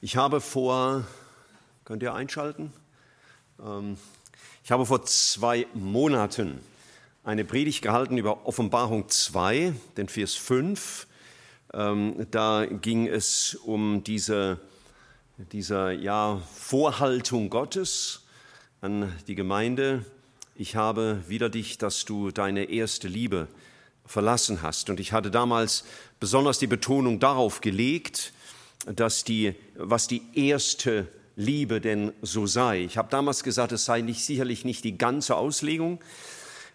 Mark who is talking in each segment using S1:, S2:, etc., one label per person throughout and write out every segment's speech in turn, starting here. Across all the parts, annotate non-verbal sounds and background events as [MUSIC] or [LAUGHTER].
S1: Ich habe vor, könnt ihr einschalten? Ähm, ich habe vor zwei Monaten eine Predigt gehalten über Offenbarung 2, den Vers 5. Ähm, da ging es um diese, diese ja, Vorhaltung Gottes an die Gemeinde. Ich habe wieder dich, dass du deine erste Liebe verlassen hast. Und ich hatte damals besonders die Betonung darauf gelegt, dass die, was die erste Liebe denn so sei. Ich habe damals gesagt, es sei nicht, sicherlich nicht die ganze Auslegung,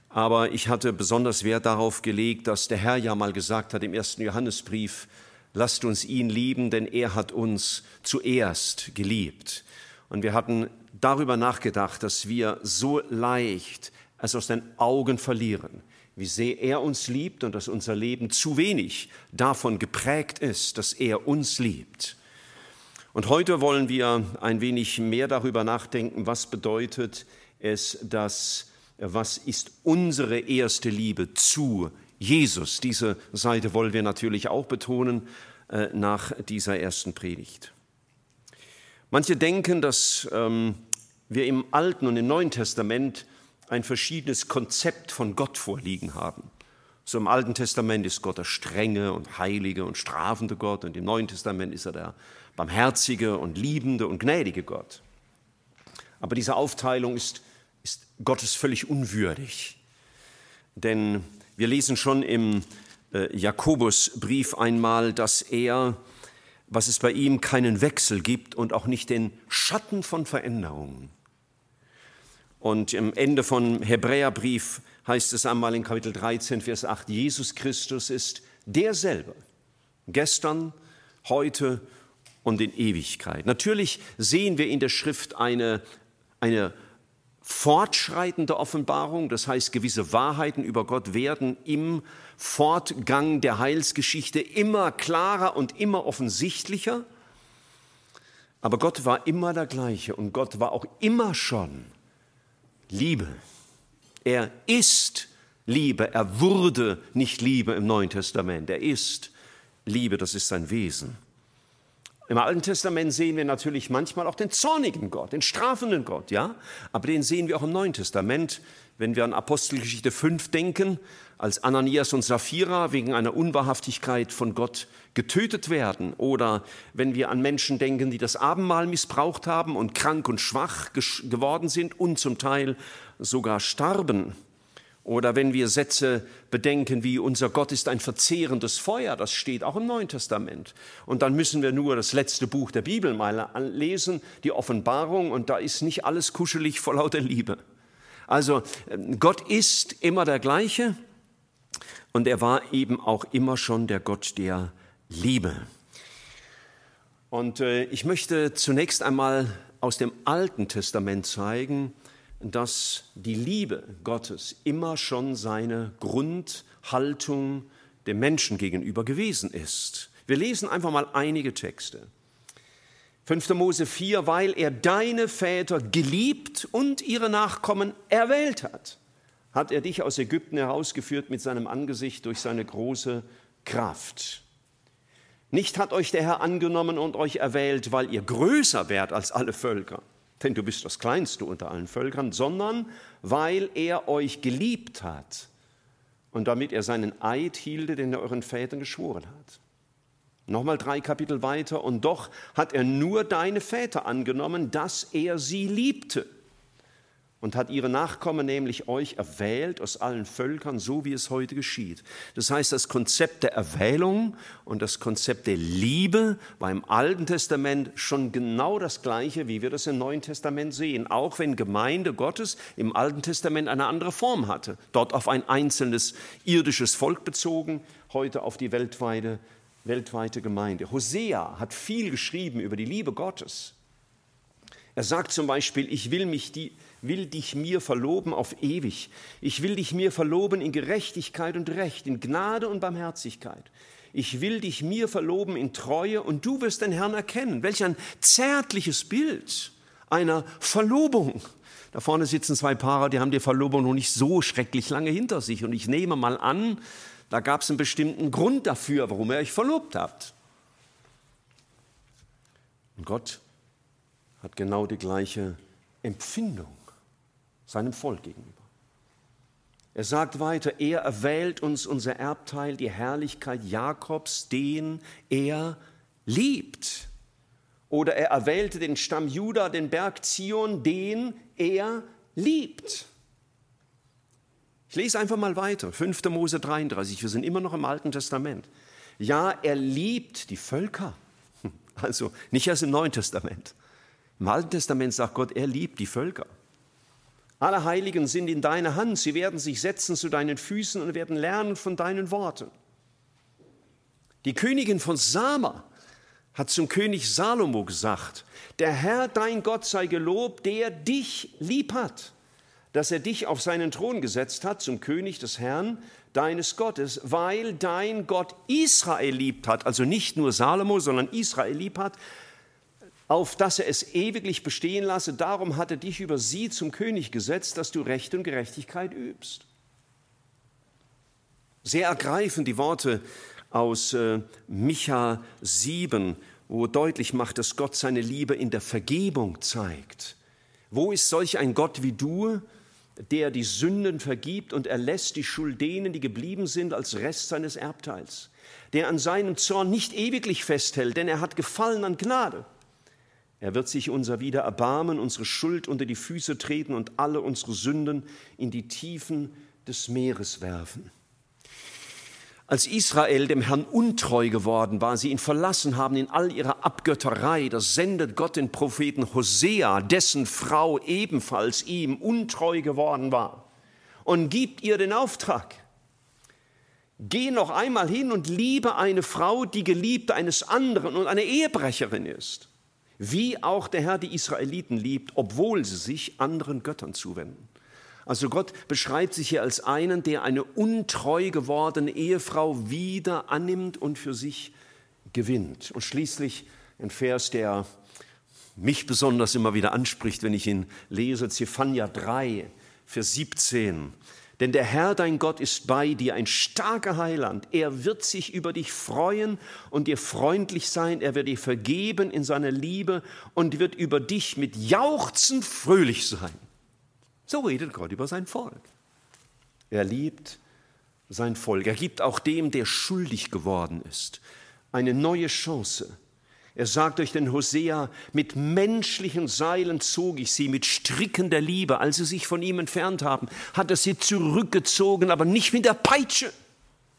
S1: aber ich hatte besonders Wert darauf gelegt, dass der Herr ja mal gesagt hat im ersten Johannesbrief, lasst uns ihn lieben, denn er hat uns zuerst geliebt. Und wir hatten darüber nachgedacht, dass wir so leicht es aus den Augen verlieren, wie sehr er uns liebt und dass unser Leben zu wenig davon geprägt ist, dass er uns liebt. Und heute wollen wir ein wenig mehr darüber nachdenken, was bedeutet es, dass, was ist unsere erste Liebe zu Jesus. Diese Seite wollen wir natürlich auch betonen äh, nach dieser ersten Predigt. Manche denken, dass ähm, wir im Alten und im Neuen Testament ein verschiedenes Konzept von Gott vorliegen haben. So im Alten Testament ist Gott der strenge und heilige und strafende Gott und im Neuen Testament ist er der barmherzige und liebende und gnädige Gott. Aber diese Aufteilung ist, ist Gottes völlig unwürdig. Denn wir lesen schon im äh, Jakobusbrief einmal, dass er, was es bei ihm keinen Wechsel gibt und auch nicht den Schatten von Veränderungen. Und im Ende von Hebräerbrief heißt es einmal in Kapitel 13, Vers 8, Jesus Christus ist derselbe, gestern, heute und in Ewigkeit. Natürlich sehen wir in der Schrift eine, eine fortschreitende Offenbarung, das heißt gewisse Wahrheiten über Gott werden im Fortgang der Heilsgeschichte immer klarer und immer offensichtlicher. Aber Gott war immer der gleiche und Gott war auch immer schon Liebe. Er ist Liebe. Er wurde nicht Liebe im Neuen Testament. Er ist Liebe, das ist sein Wesen. Im Alten Testament sehen wir natürlich manchmal auch den zornigen Gott, den strafenden Gott, ja? Aber den sehen wir auch im Neuen Testament, wenn wir an Apostelgeschichte 5 denken, als Ananias und Sapphira wegen einer Unwahrhaftigkeit von Gott getötet werden oder wenn wir an Menschen denken, die das Abendmahl missbraucht haben und krank und schwach geworden sind und zum Teil sogar starben. Oder wenn wir Sätze bedenken wie unser Gott ist ein verzehrendes Feuer, das steht auch im Neuen Testament. Und dann müssen wir nur das letzte Buch der Bibel mal lesen, die Offenbarung, und da ist nicht alles kuschelig vor lauter Liebe. Also Gott ist immer der gleiche und er war eben auch immer schon der Gott der Liebe. Und äh, ich möchte zunächst einmal aus dem Alten Testament zeigen, dass die Liebe Gottes immer schon seine Grundhaltung dem Menschen gegenüber gewesen ist. Wir lesen einfach mal einige Texte. 5. Mose 4, weil er deine Väter geliebt und ihre Nachkommen erwählt hat hat er dich aus Ägypten herausgeführt mit seinem Angesicht durch seine große Kraft. Nicht hat euch der Herr angenommen und euch erwählt, weil ihr größer wärt als alle Völker, denn du bist das Kleinste unter allen Völkern, sondern weil er euch geliebt hat und damit er seinen Eid hielte, den er euren Vätern geschworen hat. Nochmal drei Kapitel weiter, und doch hat er nur deine Väter angenommen, dass er sie liebte und hat ihre Nachkommen, nämlich euch, erwählt aus allen Völkern, so wie es heute geschieht. Das heißt, das Konzept der Erwählung und das Konzept der Liebe war im Alten Testament schon genau das gleiche, wie wir das im Neuen Testament sehen, auch wenn Gemeinde Gottes im Alten Testament eine andere Form hatte. Dort auf ein einzelnes irdisches Volk bezogen, heute auf die weltweite, weltweite Gemeinde. Hosea hat viel geschrieben über die Liebe Gottes. Er sagt zum Beispiel, ich will mich die, will dich mir verloben auf ewig. Ich will dich mir verloben in Gerechtigkeit und Recht, in Gnade und Barmherzigkeit. Ich will dich mir verloben in Treue und du wirst den Herrn erkennen. Welch ein zärtliches Bild einer Verlobung. Da vorne sitzen zwei Paare, die haben die Verlobung noch nicht so schrecklich lange hinter sich. Und ich nehme mal an, da gab es einen bestimmten Grund dafür, warum ihr euch verlobt habt. Und Gott hat genau die gleiche Empfindung seinem Volk gegenüber. Er sagt weiter, er erwählt uns unser Erbteil, die Herrlichkeit Jakobs, den er liebt. Oder er erwählte den Stamm Juda, den Berg Zion, den er liebt. Ich lese einfach mal weiter, 5. Mose 33, wir sind immer noch im Alten Testament. Ja, er liebt die Völker. [LAUGHS] Also nicht erst im Neuen Testament. Im Alten Testament sagt Gott, er liebt die Völker. Alle Heiligen sind in deiner Hand, sie werden sich setzen zu deinen Füßen und werden lernen von deinen Worten. Die Königin von Sama hat zum König Salomo gesagt, der Herr dein Gott sei gelobt, der dich lieb hat, dass er dich auf seinen Thron gesetzt hat zum König des Herrn deines Gottes, weil dein Gott Israel liebt hat, also nicht nur Salomo, sondern Israel lieb hat, auf dass er es ewiglich bestehen lasse. Darum hat er dich über sie zum König gesetzt, dass du Recht und Gerechtigkeit übst. Sehr ergreifend die Worte aus äh, Micha 7, wo deutlich macht, dass Gott seine Liebe in der Vergebung zeigt. Wo ist solch ein Gott wie du, der die Sünden vergibt und erlässt die Schuld denen, die geblieben sind, als Rest seines Erbteils, der an seinem Zorn nicht ewiglich festhält, denn er hat Gefallen an Gnade. Er wird sich unser wieder erbarmen, unsere Schuld unter die Füße treten und alle unsere Sünden in die Tiefen des Meeres werfen. Als Israel dem Herrn untreu geworden war, sie ihn verlassen haben in all ihrer Abgötterei, da sendet Gott den Propheten Hosea, dessen Frau ebenfalls ihm untreu geworden war, und gibt ihr den Auftrag. Geh noch einmal hin und liebe eine Frau, die Geliebte eines anderen und eine Ehebrecherin ist, wie auch der Herr die Israeliten liebt, obwohl sie sich anderen Göttern zuwenden. Also Gott beschreibt sich hier als einen, der eine untreu gewordene Ehefrau wieder annimmt und für sich gewinnt. Und schließlich ein Vers, der mich besonders immer wieder anspricht, wenn ich ihn lese, Zephania 3, Vers 17. Denn der Herr dein Gott ist bei dir, ein starker Heiland. Er wird sich über dich freuen und dir freundlich sein. Er wird dir vergeben in seiner Liebe und wird über dich mit Jauchzen fröhlich sein. So redet Gott über sein Volk. Er liebt sein Volk. Er gibt auch dem, der schuldig geworden ist, eine neue Chance. Er sagt durch den Hosea, mit menschlichen Seilen zog ich sie, mit Stricken der Liebe. Als sie sich von ihm entfernt haben, hat er sie zurückgezogen, aber nicht mit der Peitsche,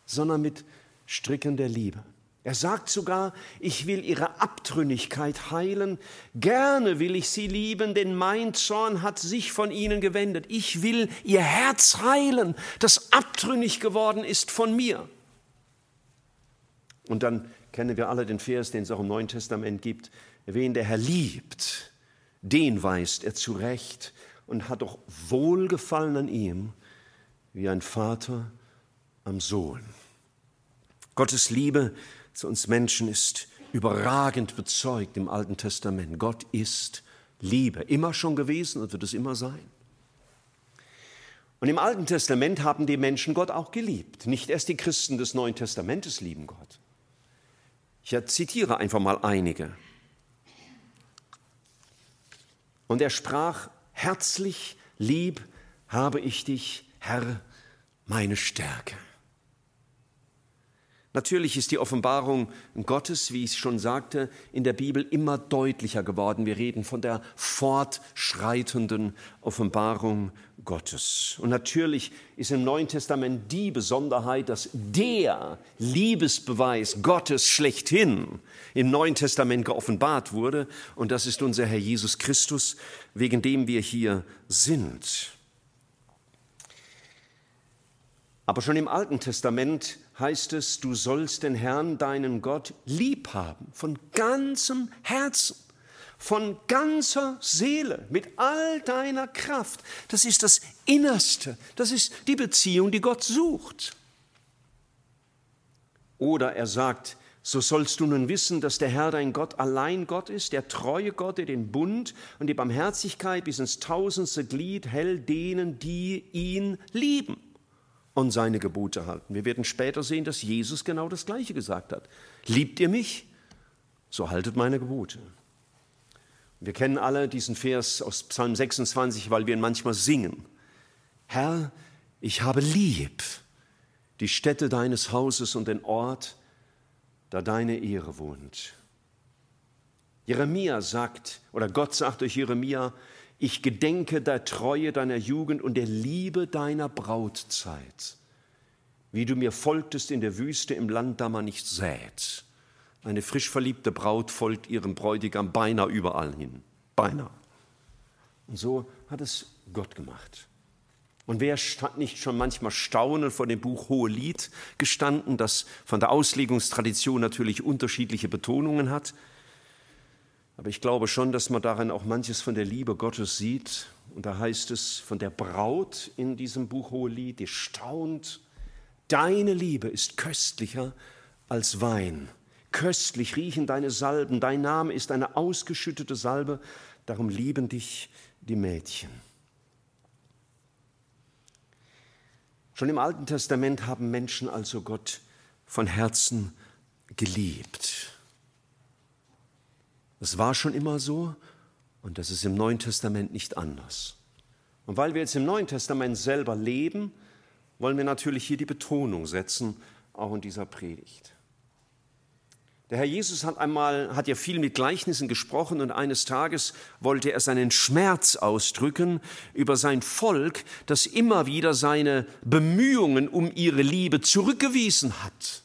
S1: sondern mit Stricken der Liebe. Er sagt sogar, ich will ihre Abtrünnigkeit heilen, gerne will ich sie lieben, denn mein Zorn hat sich von ihnen gewendet. Ich will ihr Herz heilen, das abtrünnig geworden ist von mir. Und dann kennen wir alle den Vers, den es auch im Neuen Testament gibt. Wen der Herr liebt, den weist er zurecht und hat doch Wohlgefallen an ihm, wie ein Vater am Sohn. Gottes Liebe zu uns Menschen ist überragend bezeugt im Alten Testament. Gott ist Liebe, immer schon gewesen und wird es immer sein. Und im Alten Testament haben die Menschen Gott auch geliebt. Nicht erst die Christen des Neuen Testamentes lieben Gott. Ich zitiere einfach mal einige. Und er sprach, herzlich lieb habe ich dich, Herr, meine Stärke. Natürlich ist die Offenbarung Gottes, wie ich schon sagte, in der Bibel immer deutlicher geworden. Wir reden von der fortschreitenden Offenbarung Gottes. Und natürlich ist im Neuen Testament die Besonderheit, dass der Liebesbeweis Gottes schlechthin im Neuen Testament geoffenbart wurde. Und das ist unser Herr Jesus Christus, wegen dem wir hier sind. Aber schon im Alten Testament heißt es, du sollst den Herrn, deinen Gott, lieb haben, von ganzem Herzen, von ganzer Seele, mit all deiner Kraft. Das ist das Innerste, das ist die Beziehung, die Gott sucht. Oder er sagt, so sollst du nun wissen, dass der Herr dein Gott allein Gott ist, der treue Gott, der den Bund und die Barmherzigkeit bis ins tausendste Glied hält denen, die ihn lieben und seine Gebote halten. Wir werden später sehen, dass Jesus genau das Gleiche gesagt hat. Liebt ihr mich, so haltet meine Gebote. Wir kennen alle diesen Vers aus Psalm 26, weil wir ihn manchmal singen. Herr, ich habe lieb die Stätte deines Hauses und den Ort, da deine Ehre wohnt. Jeremia sagt, oder Gott sagt durch Jeremia, ich gedenke der Treue deiner Jugend und der Liebe deiner Brautzeit, wie du mir folgtest in der Wüste im Land, da man nicht sät. Eine frisch verliebte Braut folgt ihrem Bräutigam beinahe überall hin. Beinahe. Und so hat es Gott gemacht. Und wer hat nicht schon manchmal staunend vor dem Buch Hohelied gestanden, das von der Auslegungstradition natürlich unterschiedliche Betonungen hat? Aber ich glaube schon, dass man darin auch manches von der Liebe Gottes sieht. Und da heißt es von der Braut in diesem Buch Hohelied, die staunt, deine Liebe ist köstlicher als Wein. Köstlich riechen deine Salben, dein Name ist eine ausgeschüttete Salbe, darum lieben dich die Mädchen. Schon im Alten Testament haben Menschen also Gott von Herzen geliebt. Das war schon immer so und das ist im Neuen Testament nicht anders. Und weil wir jetzt im Neuen Testament selber leben, wollen wir natürlich hier die Betonung setzen, auch in dieser Predigt. Der Herr Jesus hat einmal, hat ja viel mit Gleichnissen gesprochen und eines Tages wollte er seinen Schmerz ausdrücken über sein Volk, das immer wieder seine Bemühungen um ihre Liebe zurückgewiesen hat.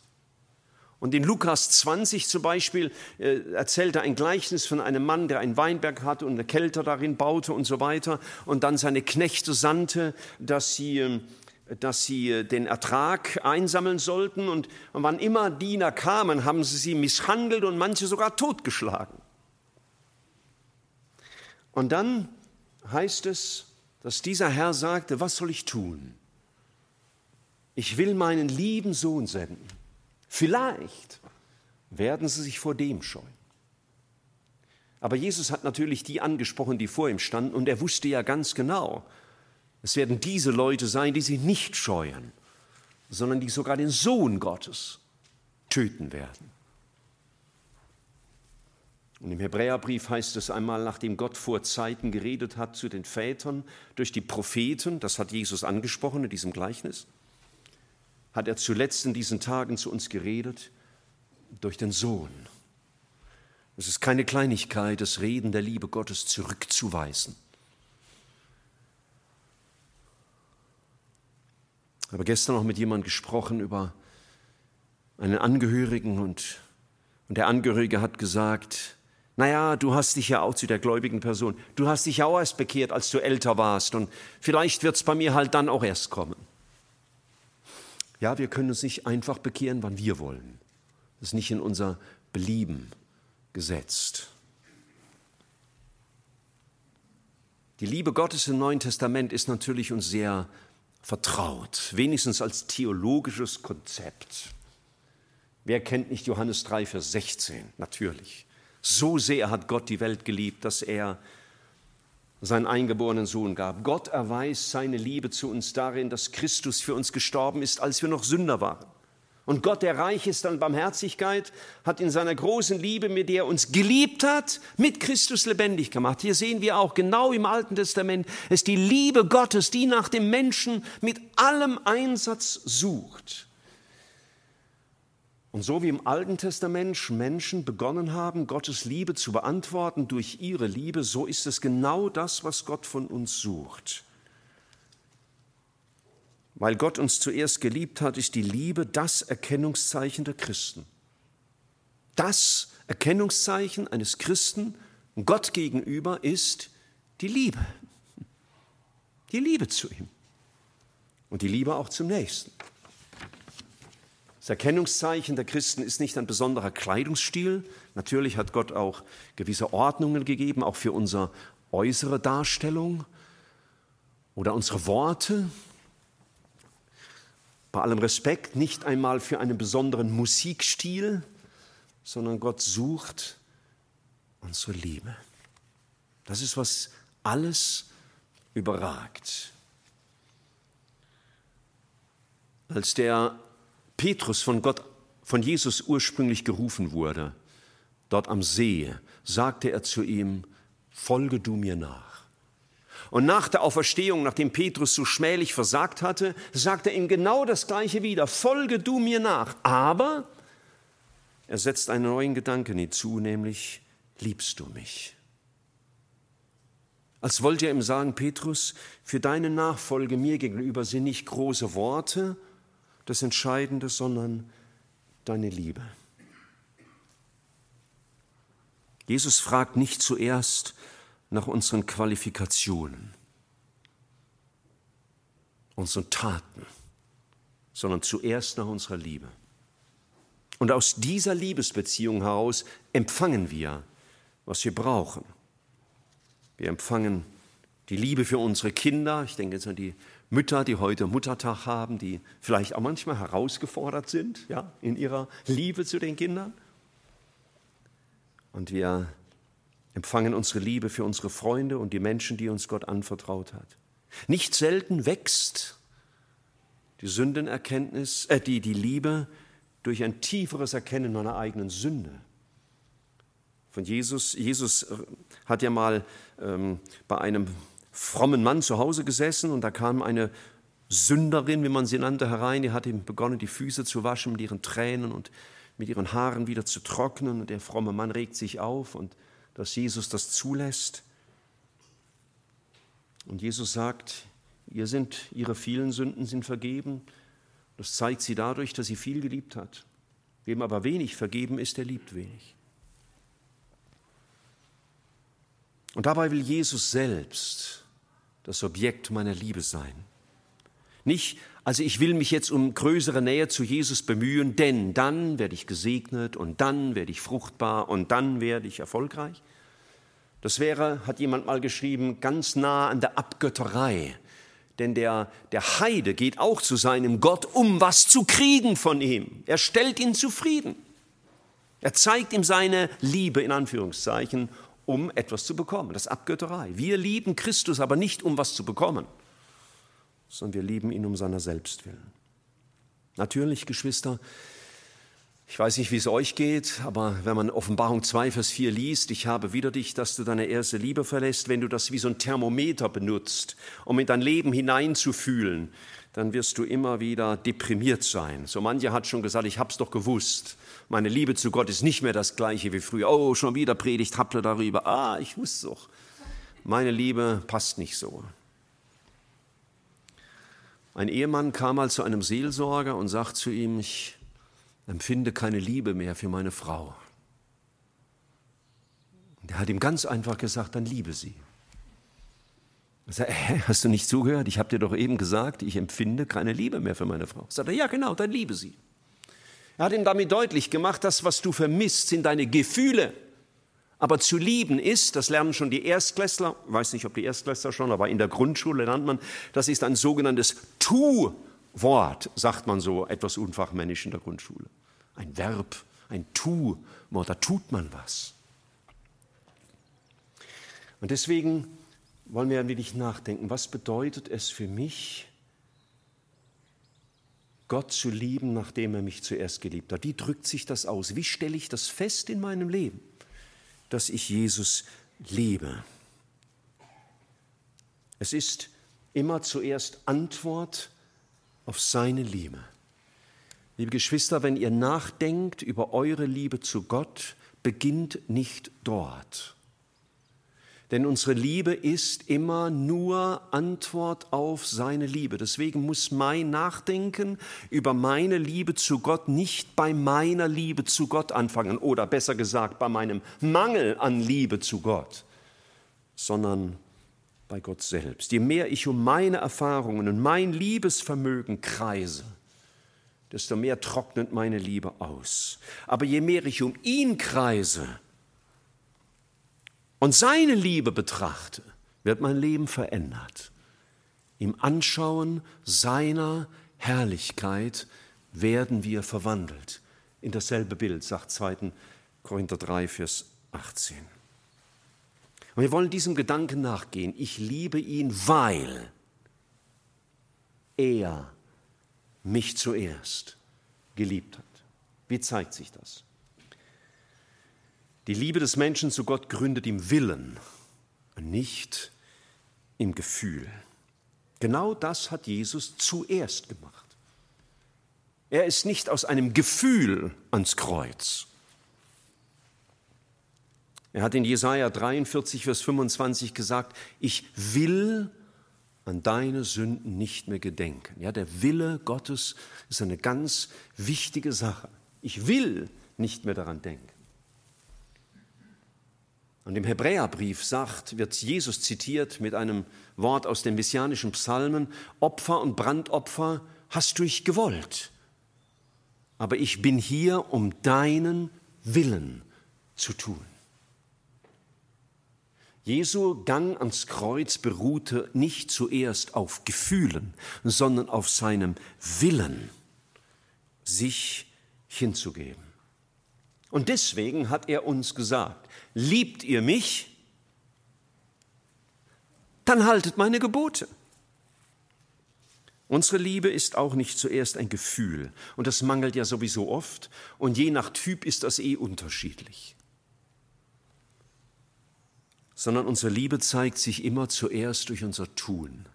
S1: Und in Lukas 20 zum Beispiel äh, erzählt er ein Gleichnis von einem Mann, der einen Weinberg hatte und eine Kälte darin baute und so weiter und dann seine Knechte sandte, dass sie äh, dass sie äh, den Ertrag einsammeln sollten und wann immer Diener kamen, haben sie sie misshandelt und manche sogar totgeschlagen. Und dann heißt es, dass dieser Herr sagte, was soll ich tun? Ich will meinen lieben Sohn senden. Vielleicht werden sie sich vor dem scheuen. Aber Jesus hat natürlich die angesprochen, die vor ihm standen, und er wusste ja ganz genau, es werden diese Leute sein, die sich nicht scheuen, sondern die sogar den Sohn Gottes töten werden. Und im Hebräerbrief heißt es einmal, nachdem Gott vor Zeiten geredet hat zu den Vätern durch die Propheten, das hat Jesus angesprochen in diesem Gleichnis, hat er zuletzt in diesen Tagen zu uns geredet durch den Sohn. Es ist keine Kleinigkeit, das Reden der Liebe Gottes zurückzuweisen. Ich habe gestern noch mit jemandem gesprochen über einen Angehörigen und, und der Angehörige hat gesagt, naja, du hast dich ja auch zu der gläubigen Person, du hast dich ja auch erst bekehrt, als du älter warst und vielleicht wird es bei mir halt dann auch erst kommen. Ja, wir können uns nicht einfach bekehren, wann wir wollen. Das ist nicht in unser Belieben gesetzt. Die Liebe Gottes im Neuen Testament ist natürlich uns sehr vertraut, wenigstens als theologisches Konzept. Wer kennt nicht Johannes 3, Vers 16? Natürlich. So sehr hat Gott die Welt geliebt, dass er seinen eingeborenen Sohn gab. Gott erweist seine Liebe zu uns darin, dass Christus für uns gestorben ist, als wir noch Sünder waren. Und Gott, der reich ist an Barmherzigkeit, hat in seiner großen Liebe, mit der er uns geliebt hat, mit Christus lebendig gemacht. Hier sehen wir auch genau im Alten Testament, es die Liebe Gottes, die nach dem Menschen mit allem Einsatz sucht. Und so wie im Alten Testament Menschen begonnen haben, Gottes Liebe zu beantworten durch ihre Liebe, so ist es genau das, was Gott von uns sucht. Weil Gott uns zuerst geliebt hat, ist die Liebe das Erkennungszeichen der Christen. Das Erkennungszeichen eines Christen Gott gegenüber ist die Liebe. Die Liebe zu ihm. Und die Liebe auch zum Nächsten. Das Erkennungszeichen der Christen ist nicht ein besonderer Kleidungsstil. Natürlich hat Gott auch gewisse Ordnungen gegeben, auch für unsere äußere Darstellung oder unsere Worte, bei allem Respekt nicht einmal für einen besonderen Musikstil, sondern Gott sucht unsere Liebe. Das ist, was alles überragt. Als der Petrus von Gott, von Jesus ursprünglich gerufen wurde, dort am See, sagte er zu ihm, folge du mir nach. Und nach der Auferstehung, nachdem Petrus so schmählich versagt hatte, sagt er ihm genau das Gleiche wieder, folge du mir nach. Aber er setzt einen neuen Gedanken hinzu, nämlich, liebst du mich? Als wollte er ihm sagen, Petrus, für deine Nachfolge mir gegenüber sind nicht große Worte das Entscheidende, sondern deine Liebe. Jesus fragt nicht zuerst nach unseren Qualifikationen, unseren Taten, sondern zuerst nach unserer Liebe. Und aus dieser Liebesbeziehung heraus empfangen wir, was wir brauchen. Wir empfangen die Liebe für unsere Kinder. Ich denke jetzt an die Mütter, die heute Muttertag haben, die vielleicht auch manchmal herausgefordert sind ja, in ihrer Liebe zu den Kindern. Und wir empfangen unsere Liebe für unsere Freunde und die Menschen, die uns Gott anvertraut hat. Nicht selten wächst die Sündenerkenntnis, äh, die, die Liebe durch ein tieferes Erkennen meiner eigenen Sünde. Von Jesus, Jesus hat ja mal ähm, bei einem frommen Mann zu Hause gesessen und da kam eine Sünderin, wie man sie nannte, herein, die hat ihm begonnen, die Füße zu waschen mit ihren Tränen und mit ihren Haaren wieder zu trocknen. Und der fromme Mann regt sich auf und dass Jesus das zulässt. Und Jesus sagt, ihr sind, ihre vielen Sünden sind vergeben. Das zeigt sie dadurch, dass sie viel geliebt hat. Wem aber wenig vergeben ist, der liebt wenig. Und dabei will Jesus selbst das Objekt meiner Liebe sein. Nicht, also ich will mich jetzt um größere Nähe zu Jesus bemühen, denn dann werde ich gesegnet und dann werde ich fruchtbar und dann werde ich erfolgreich. Das wäre, hat jemand mal geschrieben, ganz nah an der Abgötterei. Denn der, der Heide geht auch zu seinem Gott, um was zu kriegen von ihm. Er stellt ihn zufrieden. Er zeigt ihm seine Liebe in Anführungszeichen, um etwas zu bekommen. Das ist Abgötterei. Wir lieben Christus aber nicht, um was zu bekommen sondern wir lieben ihn um seiner selbst willen. Natürlich, Geschwister, ich weiß nicht, wie es euch geht, aber wenn man Offenbarung 2, Vers 4 liest, ich habe wieder dich, dass du deine erste Liebe verlässt, wenn du das wie so ein Thermometer benutzt, um in dein Leben hineinzufühlen, dann wirst du immer wieder deprimiert sein. So mancher hat schon gesagt, ich hab's doch gewusst. Meine Liebe zu Gott ist nicht mehr das gleiche wie früher. Oh, schon wieder predigt habt ihr darüber. Ah, ich wusste doch. Meine Liebe passt nicht so. Ein Ehemann kam mal zu einem Seelsorger und sagt zu ihm, ich empfinde keine Liebe mehr für meine Frau. Und er hat ihm ganz einfach gesagt, dann liebe sie. Er sagt, hä, hast du nicht zugehört? Ich habe dir doch eben gesagt, ich empfinde keine Liebe mehr für meine Frau. Sagt er, ja genau, dann liebe sie. Er hat ihm damit deutlich gemacht, das, was du vermisst, sind deine Gefühle. Aber zu lieben ist, das lernen schon die Erstklässler, weiß nicht, ob die Erstklässler schon, aber in der Grundschule lernt man, das ist ein sogenanntes Tu-Wort, sagt man so etwas unfachmännisch in der Grundschule. Ein Verb, ein Tu-Wort, da tut man was. Und deswegen wollen wir ein wenig nachdenken, was bedeutet es für mich, Gott zu lieben, nachdem er mich zuerst geliebt hat? Wie drückt sich das aus? Wie stelle ich das fest in meinem Leben? Dass ich Jesus liebe. Es ist immer zuerst Antwort auf seine Liebe. Liebe Geschwister, wenn ihr nachdenkt über eure Liebe zu Gott, beginnt nicht dort. Denn unsere Liebe ist immer nur Antwort auf seine Liebe. Deswegen muss mein Nachdenken über meine Liebe zu Gott nicht bei meiner Liebe zu Gott anfangen oder besser gesagt bei meinem Mangel an Liebe zu Gott, sondern bei Gott selbst. Je mehr ich um meine Erfahrungen und mein Liebesvermögen kreise, desto mehr trocknet meine Liebe aus. Aber je mehr ich um ihn kreise, und seine Liebe betrachte, wird mein Leben verändert. Im Anschauen seiner Herrlichkeit werden wir verwandelt. In dasselbe Bild, sagt 2. Korinther 3, Vers 18. Und wir wollen diesem Gedanken nachgehen. Ich liebe ihn, weil er mich zuerst geliebt hat. Wie zeigt sich das? Die Liebe des Menschen zu Gott gründet im Willen und nicht im Gefühl. Genau das hat Jesus zuerst gemacht. Er ist nicht aus einem Gefühl ans Kreuz. Er hat in Jesaja 43, Vers 25 gesagt: Ich will an deine Sünden nicht mehr gedenken. Ja, der Wille Gottes ist eine ganz wichtige Sache. Ich will nicht mehr daran denken. Und im Hebräerbrief sagt, wird Jesus zitiert mit einem Wort aus den messianischen Psalmen, Opfer und Brandopfer hast du ich gewollt. Aber ich bin hier, um deinen Willen zu tun. Jesu Gang ans Kreuz beruhte nicht zuerst auf Gefühlen, sondern auf seinem Willen, sich hinzugeben. Und deswegen hat er uns gesagt, liebt ihr mich, dann haltet meine Gebote. Unsere Liebe ist auch nicht zuerst ein Gefühl, und das mangelt ja sowieso oft, und je nach Typ ist das eh unterschiedlich. Sondern unsere Liebe zeigt sich immer zuerst durch unser Tun.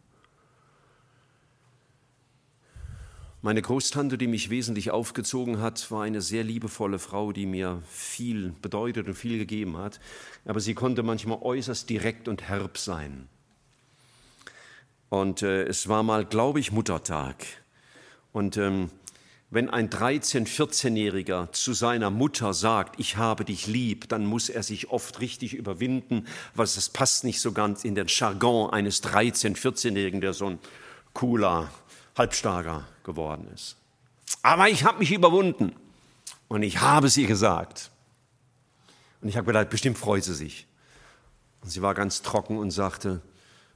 S1: Meine Großtante, die mich wesentlich aufgezogen hat, war eine sehr liebevolle Frau, die mir viel bedeutet und viel gegeben hat. Aber sie konnte manchmal äußerst direkt und herb sein. Und äh, es war mal, glaube ich, Muttertag. Und ähm, wenn ein 13-, 14-Jähriger zu seiner Mutter sagt, ich habe dich lieb, dann muss er sich oft richtig überwinden, weil es passt nicht so ganz in den Jargon eines 13-, 14-Jährigen, der so ein cooler, halbstarker geworden ist. Aber ich habe mich überwunden und ich habe sie gesagt. Und ich habe gedacht, bestimmt freut sie sich. Und sie war ganz trocken und sagte,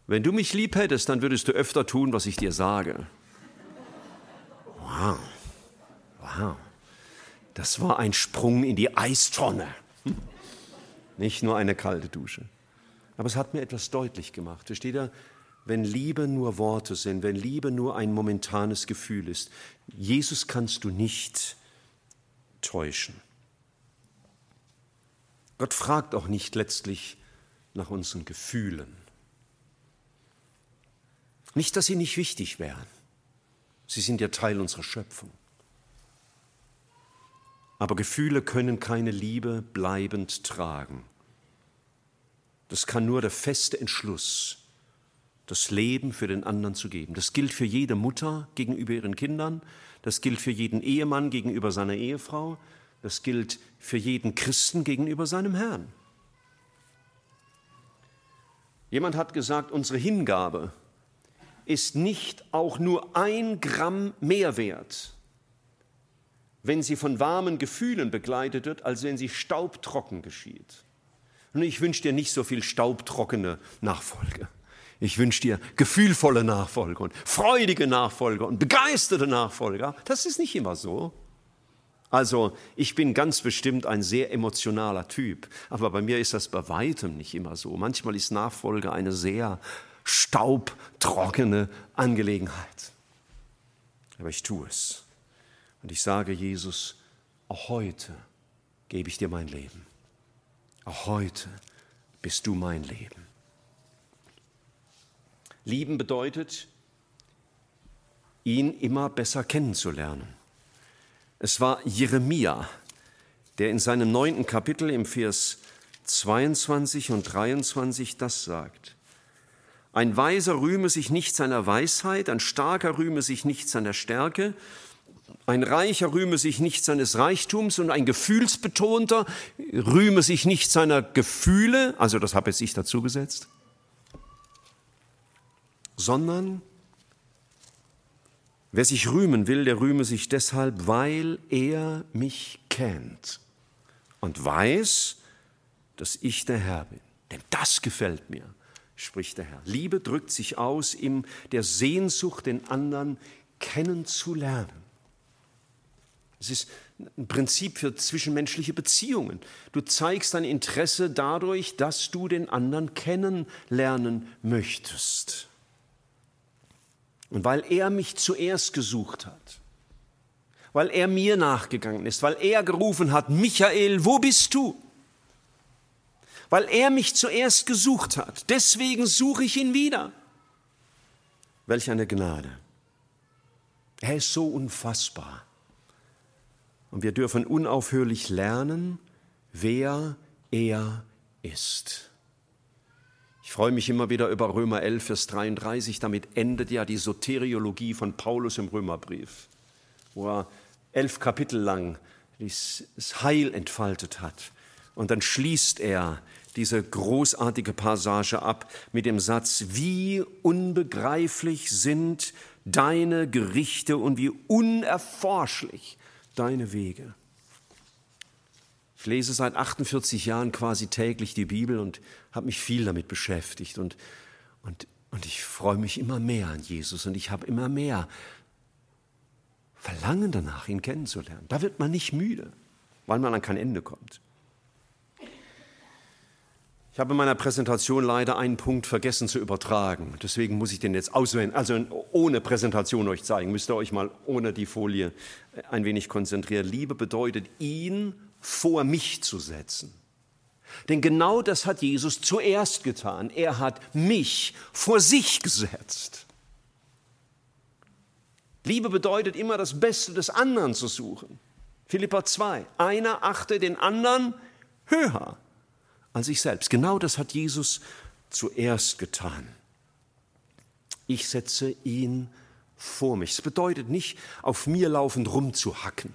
S1: wenn du mich lieb hättest, dann würdest du öfter tun, was ich dir sage. Wow, wow. Das war ein Sprung in die Eistonne. Hm. Nicht nur eine kalte Dusche. Aber es hat mir etwas deutlich gemacht. Versteht ihr? Wenn Liebe nur Worte sind, wenn Liebe nur ein momentanes Gefühl ist. Jesus kannst du nicht täuschen. Gott fragt auch nicht letztlich nach unseren Gefühlen. Nicht, dass sie nicht wichtig wären. Sie sind ja Teil unserer Schöpfung. Aber Gefühle können keine Liebe bleibend tragen. Das kann nur der feste Entschluss das Leben für den anderen zu geben. Das gilt für jede Mutter gegenüber ihren Kindern, das gilt für jeden Ehemann gegenüber seiner Ehefrau, das gilt für jeden Christen gegenüber seinem Herrn. Jemand hat gesagt, unsere Hingabe ist nicht auch nur ein Gramm mehr wert, wenn sie von warmen Gefühlen begleitet wird, als wenn sie staubtrocken geschieht. Und ich wünsche dir nicht so viel staubtrockene Nachfolge. Ich wünsche dir gefühlvolle Nachfolger und freudige Nachfolger und begeisterte Nachfolger. Das ist nicht immer so. Also ich bin ganz bestimmt ein sehr emotionaler Typ, aber bei mir ist das bei weitem nicht immer so. Manchmal ist Nachfolge eine sehr staubtrockene Angelegenheit. Aber ich tue es. Und ich sage Jesus, auch heute gebe ich dir mein Leben. Auch heute bist du mein Leben. Lieben bedeutet, ihn immer besser kennenzulernen. Es war Jeremia, der in seinem neunten Kapitel im Vers 22 und 23 das sagt. Ein Weiser rühme sich nicht seiner Weisheit, ein Starker rühme sich nicht seiner Stärke, ein Reicher rühme sich nicht seines Reichtums und ein Gefühlsbetonter rühme sich nicht seiner Gefühle, also das habe ich dazu gesetzt sondern wer sich rühmen will, der rühme sich deshalb, weil er mich kennt und weiß, dass ich der Herr bin. Denn das gefällt mir, spricht der Herr. Liebe drückt sich aus in der Sehnsucht, den anderen kennenzulernen. Es ist ein Prinzip für zwischenmenschliche Beziehungen. Du zeigst dein Interesse dadurch, dass du den anderen kennenlernen möchtest. Und weil er mich zuerst gesucht hat, weil er mir nachgegangen ist, weil er gerufen hat, Michael, wo bist du? weil er mich zuerst gesucht hat. Deswegen suche ich ihn wieder. Welch eine Gnade. Er ist so unfassbar. Und wir dürfen unaufhörlich lernen, wer er ist. Ich freue mich immer wieder über Römer 11, Vers 33. Damit endet ja die Soteriologie von Paulus im Römerbrief, wo er elf Kapitel lang das Heil entfaltet hat. Und dann schließt er diese großartige Passage ab mit dem Satz, wie unbegreiflich sind deine Gerichte und wie unerforschlich deine Wege. Ich lese seit 48 Jahren quasi täglich die Bibel und habe mich viel damit beschäftigt. Und, und, und ich freue mich immer mehr an Jesus und ich habe immer mehr Verlangen danach, ihn kennenzulernen. Da wird man nicht müde, weil man an kein Ende kommt. Ich habe in meiner Präsentation leider einen Punkt vergessen zu übertragen. Deswegen muss ich den jetzt auswählen. Also ohne Präsentation euch zeigen. Müsst ihr euch mal ohne die Folie ein wenig konzentrieren. Liebe bedeutet, ihn vor mich zu setzen. Denn genau das hat Jesus zuerst getan. Er hat mich vor sich gesetzt. Liebe bedeutet immer das Beste des anderen zu suchen. Philippa 2. Einer achte den anderen höher als sich selbst. Genau das hat Jesus zuerst getan. Ich setze ihn vor mich. Das bedeutet nicht, auf mir laufend rumzuhacken.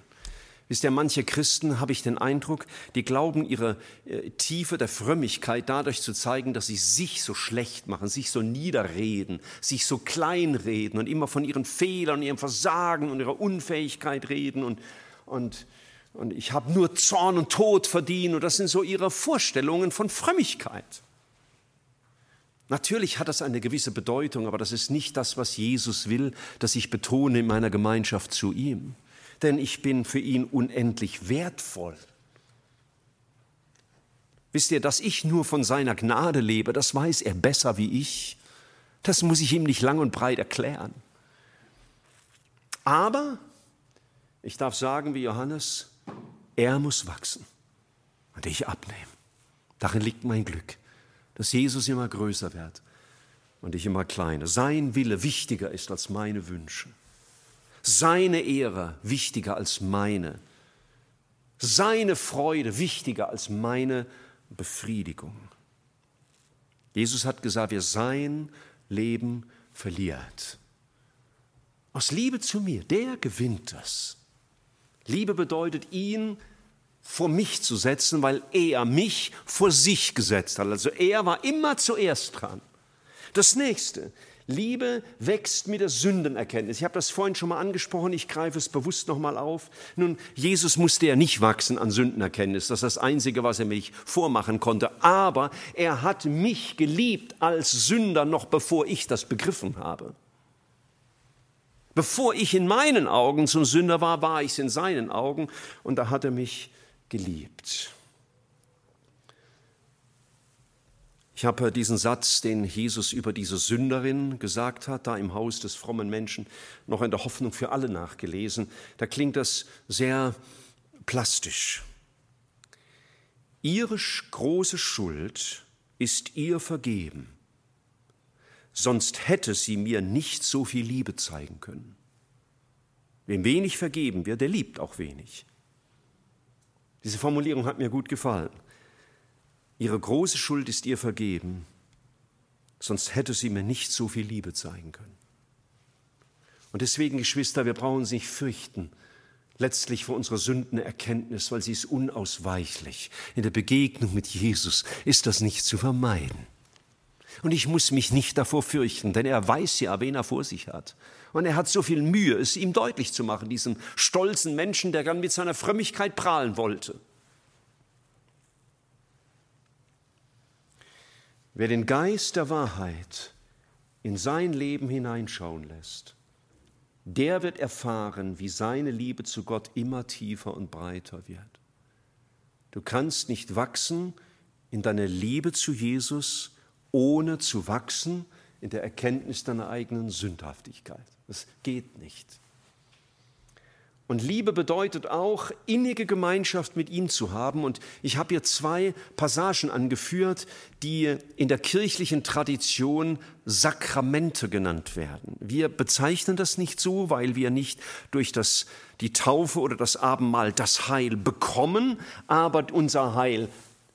S1: Wisst ihr, manche Christen, habe ich den Eindruck, die glauben, ihre äh, Tiefe der Frömmigkeit dadurch zu zeigen, dass sie sich so schlecht machen, sich so niederreden, sich so kleinreden und immer von ihren Fehlern, ihrem Versagen und ihrer Unfähigkeit reden und, und und ich habe nur Zorn und Tod verdient. Und das sind so ihre Vorstellungen von Frömmigkeit. Natürlich hat das eine gewisse Bedeutung, aber das ist nicht das, was Jesus will, dass ich betone in meiner Gemeinschaft zu ihm. Denn ich bin für ihn unendlich wertvoll. Wisst ihr, dass ich nur von seiner Gnade lebe, das weiß er besser wie ich. Das muss ich ihm nicht lang und breit erklären. Aber ich darf sagen wie Johannes, er muss wachsen und ich abnehmen. Darin liegt mein Glück, dass Jesus immer größer wird und ich immer kleiner. Sein Wille wichtiger ist als meine Wünsche. Seine Ehre wichtiger als meine. Seine Freude wichtiger als meine Befriedigung. Jesus hat gesagt, wer sein Leben verliert, aus Liebe zu mir, der gewinnt das. Liebe bedeutet, ihn vor mich zu setzen, weil er mich vor sich gesetzt hat. Also er war immer zuerst dran. Das nächste, Liebe wächst mit der Sündenerkenntnis. Ich habe das vorhin schon mal angesprochen, ich greife es bewusst nochmal auf. Nun, Jesus musste ja nicht wachsen an Sündenerkenntnis, das ist das Einzige, was er mich vormachen konnte. Aber er hat mich geliebt als Sünder, noch bevor ich das begriffen habe. Bevor ich in meinen Augen zum Sünder war, war ich es in seinen Augen und da hat er mich geliebt. Ich habe diesen Satz, den Jesus über diese Sünderin gesagt hat, da im Haus des frommen Menschen, noch in der Hoffnung für alle nachgelesen. Da klingt das sehr plastisch. Ihre große Schuld ist ihr vergeben sonst hätte sie mir nicht so viel Liebe zeigen können. Wem wenig vergeben wird, der liebt auch wenig. Diese Formulierung hat mir gut gefallen. Ihre große Schuld ist ihr vergeben, sonst hätte sie mir nicht so viel Liebe zeigen können. Und deswegen, Geschwister, wir brauchen uns nicht fürchten, letztlich vor unserer Sündenerkenntnis, weil sie ist unausweichlich. In der Begegnung mit Jesus ist das nicht zu vermeiden. Und ich muss mich nicht davor fürchten, denn er weiß ja, wen er vor sich hat. Und er hat so viel Mühe, es ihm deutlich zu machen, diesem stolzen Menschen, der gern mit seiner Frömmigkeit prahlen wollte. Wer den Geist der Wahrheit in sein Leben hineinschauen lässt, der wird erfahren, wie seine Liebe zu Gott immer tiefer und breiter wird. Du kannst nicht wachsen in deiner Liebe zu Jesus, ohne zu wachsen in der Erkenntnis deiner eigenen Sündhaftigkeit. Das geht nicht. Und Liebe bedeutet auch, innige Gemeinschaft mit ihm zu haben. Und ich habe hier zwei Passagen angeführt, die in der kirchlichen Tradition Sakramente genannt werden. Wir bezeichnen das nicht so, weil wir nicht durch das, die Taufe oder das Abendmahl das Heil bekommen, aber unser Heil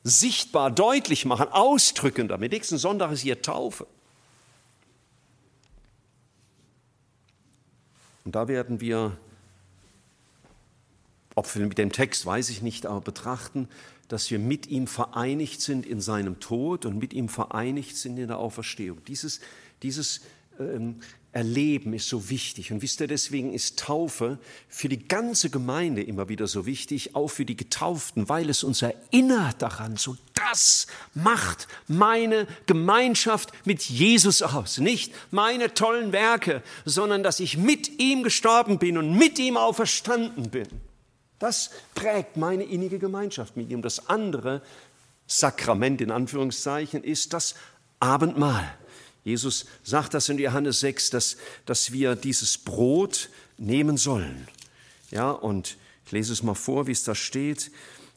S1: sichtbar deutlich machen, ausdrücken damit. Nächsten Sonntag ist hier Taufe. Und da werden wir ob wir mit dem Text, weiß ich nicht, aber betrachten, dass wir mit ihm vereinigt sind in seinem Tod und mit ihm vereinigt sind in der Auferstehung. Dieses, dieses ähm, Erleben ist so wichtig. Und wisst ihr, deswegen ist Taufe für die ganze Gemeinde immer wieder so wichtig, auch für die Getauften, weil es uns erinnert daran, so das macht meine Gemeinschaft mit Jesus aus. Nicht meine tollen Werke, sondern dass ich mit ihm gestorben bin und mit ihm auferstanden bin. Das prägt meine innige Gemeinschaft mit ihm. Das andere Sakrament in Anführungszeichen ist das Abendmahl. Jesus sagt das in Johannes 6, dass, dass wir dieses Brot nehmen sollen. Ja, und ich lese es mal vor, wie es da steht.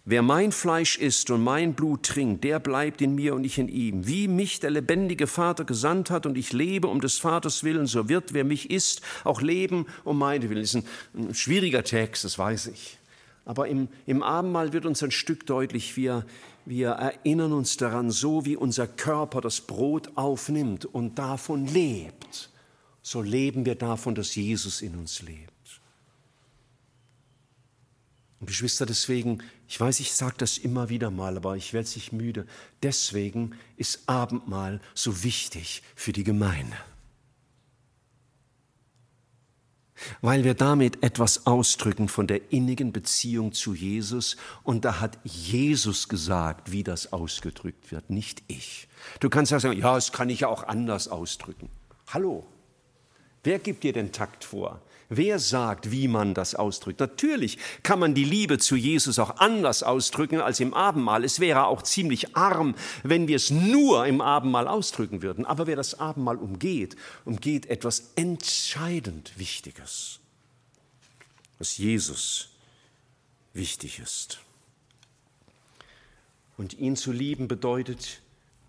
S1: Wer mein Fleisch isst und mein Blut trinkt, der bleibt in mir und ich in ihm. Wie mich der lebendige Vater gesandt hat und ich lebe um des Vaters willen, so wird, wer mich isst, auch leben um meine Willen. Das ist ein, schwieriger Text, das weiß ich. Aber im, im Abendmahl wird uns ein Stück deutlich, wir, wir erinnern uns daran, so wie unser Körper das Brot aufnimmt und davon lebt, so leben wir davon, dass Jesus in uns lebt. Und Geschwister, deswegen, ich weiß, ich sage das immer wieder mal, aber ich werde sich müde, deswegen ist Abendmahl so wichtig für die Gemeinde. Weil wir damit etwas ausdrücken von der innigen Beziehung zu Jesus. Und da hat Jesus gesagt, wie das ausgedrückt wird, nicht ich. Du kannst ja sagen, ja, das kann ich ja auch anders ausdrücken. Hallo, wer gibt dir den Takt vor? Wer sagt, wie man das ausdrückt? Natürlich kann man die Liebe zu Jesus auch anders ausdrücken als im Abendmahl. Es wäre auch ziemlich arm, wenn wir es nur im Abendmahl ausdrücken würden. Aber wer das Abendmahl umgeht, umgeht etwas entscheidend Wichtiges, was Jesus wichtig ist. Und ihn zu lieben bedeutet,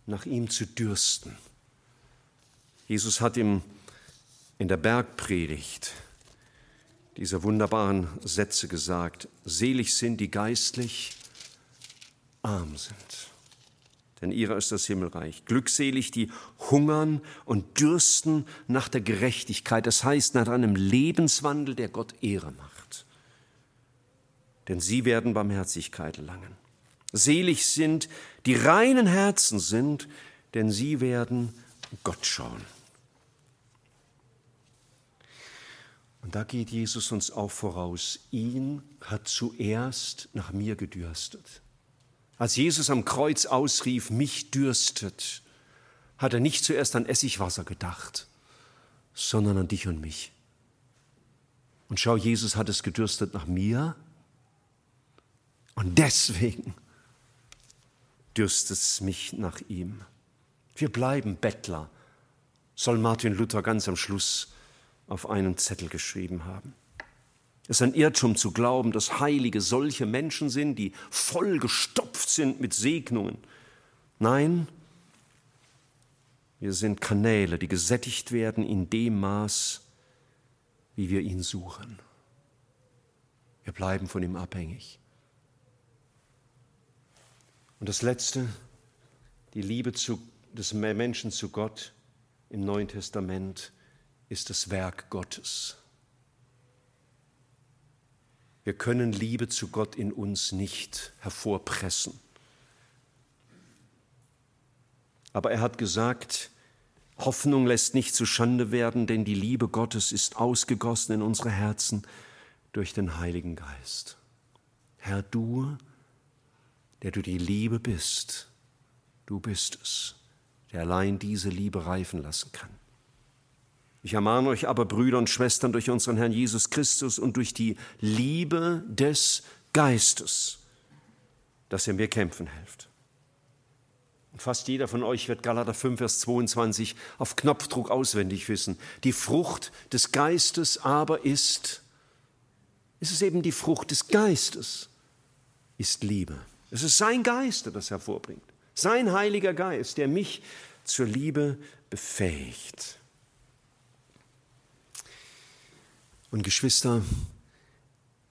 S1: nach ihm zu dürsten. Jesus hat ihm in der Bergpredigt dieser wunderbaren Sätze gesagt. Selig sind die geistlich arm sind, denn ihrer ist das Himmelreich. Glückselig die hungern und dürsten nach der Gerechtigkeit, das heißt nach einem Lebenswandel, der Gott Ehre macht. Denn sie werden Barmherzigkeit erlangen. Selig sind die reinen Herzen sind, denn sie werden Gott schauen. Und da geht Jesus uns auch voraus. Ihn hat zuerst nach mir gedürstet. Als Jesus am Kreuz ausrief, mich dürstet, hat er nicht zuerst an Essigwasser gedacht, sondern an dich und mich. Und schau, Jesus hat es gedürstet nach mir und deswegen dürstet es mich nach ihm. Wir bleiben Bettler, soll Martin Luther ganz am Schluss auf einen Zettel geschrieben haben. Es ist ein Irrtum zu glauben, dass Heilige solche Menschen sind, die voll gestopft sind mit Segnungen. Nein, wir sind Kanäle, die gesättigt werden in dem Maß, wie wir ihn suchen. Wir bleiben von ihm abhängig. Und das Letzte, die Liebe zu, des Menschen zu Gott im Neuen Testament ist das Werk Gottes. Wir können Liebe zu Gott in uns nicht hervorpressen. Aber er hat gesagt, Hoffnung lässt nicht zu Schande werden, denn die Liebe Gottes ist ausgegossen in unsere Herzen durch den Heiligen Geist. Herr, du, der du die Liebe bist, du bist es, der allein diese Liebe reifen lassen kann. Ich ermahne euch aber, Brüder und Schwestern, durch unseren Herrn Jesus Christus und durch die Liebe des Geistes, dass er mir kämpfen hilft. Und fast jeder von euch wird Galater 5, Vers 22 auf Knopfdruck auswendig wissen. Die Frucht des Geistes aber ist ist es eben die Frucht des Geistes, ist Liebe. Es ist sein Geist, der das hervorbringt. Sein Heiliger Geist, der mich zur Liebe befähigt. Und Geschwister,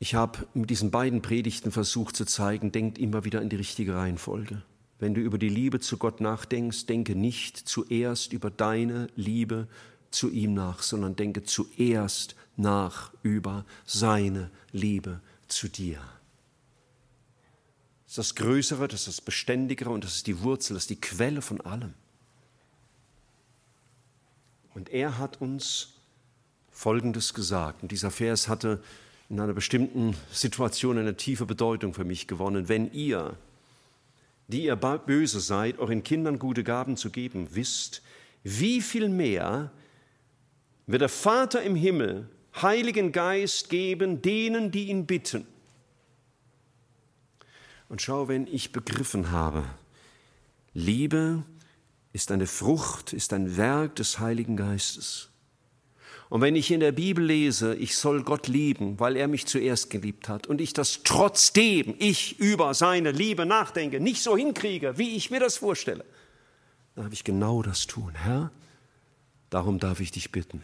S1: ich habe mit diesen beiden Predigten versucht zu zeigen, denkt immer wieder in die richtige Reihenfolge. Wenn du über die Liebe zu Gott nachdenkst, denke nicht zuerst über deine Liebe zu ihm nach, sondern denke zuerst nach über seine Liebe zu dir. Das ist das Größere, das ist das Beständigere und das ist die Wurzel, das ist die Quelle von allem. Und er hat uns Folgendes gesagt. Und dieser Vers hatte in einer bestimmten Situation eine tiefe Bedeutung für mich gewonnen. Wenn ihr, die ihr böse seid, euren Kindern gute Gaben zu geben wisst, wie viel mehr wird der Vater im Himmel Heiligen Geist geben denen, die ihn bitten. Und schau, wenn ich begriffen habe, Liebe ist eine Frucht, ist ein Werk des Heiligen Geistes. Und wenn ich in der Bibel lese, ich soll Gott lieben, weil er mich zuerst geliebt hat, und ich das trotzdem ich über seine Liebe nachdenke, nicht so hinkriege, wie ich mir das vorstelle, dann habe ich genau das tun. Herr, darum darf ich dich bitten,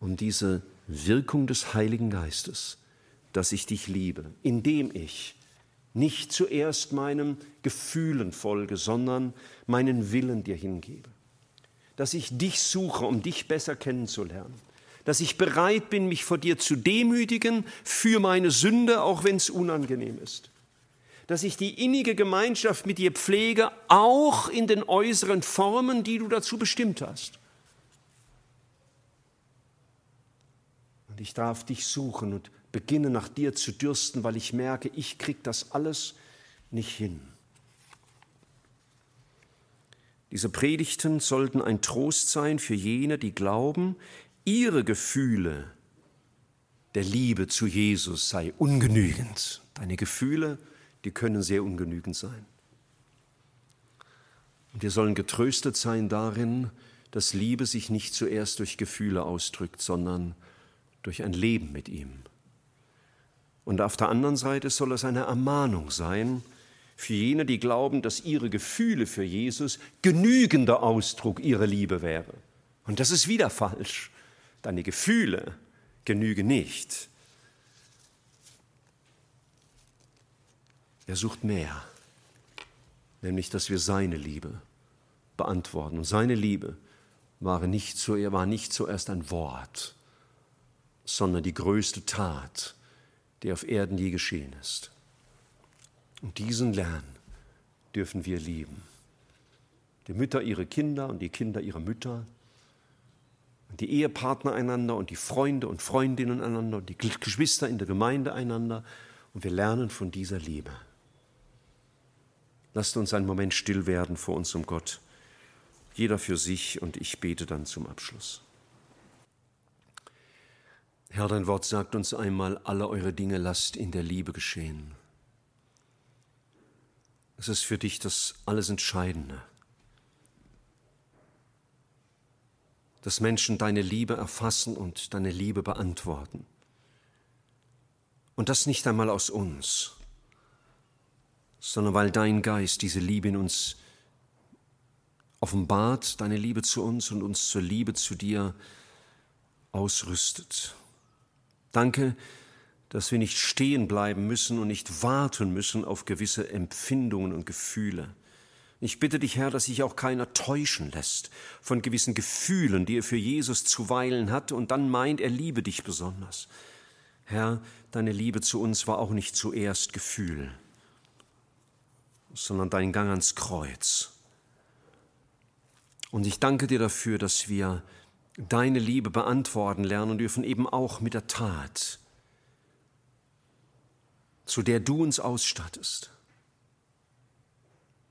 S1: um diese Wirkung des Heiligen Geistes, dass ich dich liebe, indem ich nicht zuerst meinen Gefühlen folge, sondern meinen Willen dir hingebe. Dass ich dich suche, um dich besser kennenzulernen. Dass ich bereit bin, mich vor dir zu demütigen für meine Sünde, auch wenn es unangenehm ist. Dass ich die innige Gemeinschaft mit dir pflege, auch in den äußeren Formen, die du dazu bestimmt hast. Und ich darf dich suchen und beginne nach dir zu dürsten, weil ich merke, ich kriege das alles nicht hin. Diese Predigten sollten ein Trost sein für jene, die glauben, ihre Gefühle der Liebe zu Jesus sei ungenügend. Deine Gefühle, die können sehr ungenügend sein. Und wir sollen getröstet sein darin, dass Liebe sich nicht zuerst durch Gefühle ausdrückt, sondern durch ein Leben mit ihm. Und auf der anderen Seite soll es eine Ermahnung sein für jene, die glauben, dass ihre Gefühle für Jesus genügender Ausdruck ihrer Liebe wäre. Und das ist wieder falsch. Deine Gefühle genügen nicht. Er sucht mehr, nämlich dass wir seine Liebe beantworten. Und seine Liebe war nicht, zu, war nicht zuerst ein Wort, sondern die größte Tat, die auf Erden je geschehen ist. Und diesen Lernen dürfen wir lieben. Die Mütter ihre Kinder und die Kinder ihre Mütter, und die Ehepartner einander und die Freunde und Freundinnen einander und die Geschwister in der Gemeinde einander. Und wir lernen von dieser Liebe. Lasst uns einen Moment still werden vor unserem Gott, jeder für sich, und ich bete dann zum Abschluss. Herr, dein Wort sagt uns einmal, alle eure Dinge lasst in der Liebe geschehen. Es ist für dich das alles Entscheidende, dass Menschen deine Liebe erfassen und deine Liebe beantworten. Und das nicht einmal aus uns, sondern weil dein Geist diese Liebe in uns offenbart, deine Liebe zu uns und uns zur Liebe zu dir ausrüstet. Danke, dass wir nicht stehen bleiben müssen und nicht warten müssen auf gewisse Empfindungen und Gefühle. Ich bitte dich, Herr, dass sich auch keiner täuschen lässt von gewissen Gefühlen, die er für Jesus zuweilen hat und dann meint, er liebe dich besonders. Herr, deine Liebe zu uns war auch nicht zuerst Gefühl, sondern dein Gang ans Kreuz. Und ich danke dir dafür, dass wir deine Liebe beantworten lernen dürfen, eben auch mit der Tat, zu der du uns ausstattest.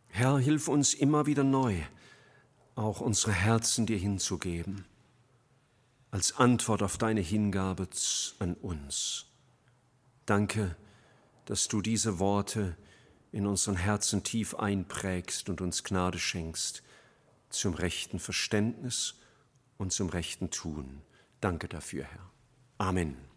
S1: Herr, hilf uns immer wieder neu, auch unsere Herzen dir hinzugeben, als Antwort auf deine Hingabe an uns. Danke, dass du diese Worte in unseren Herzen tief einprägst und uns Gnade schenkst zum rechten Verständnis und zum rechten Tun. Danke dafür, Herr. Amen.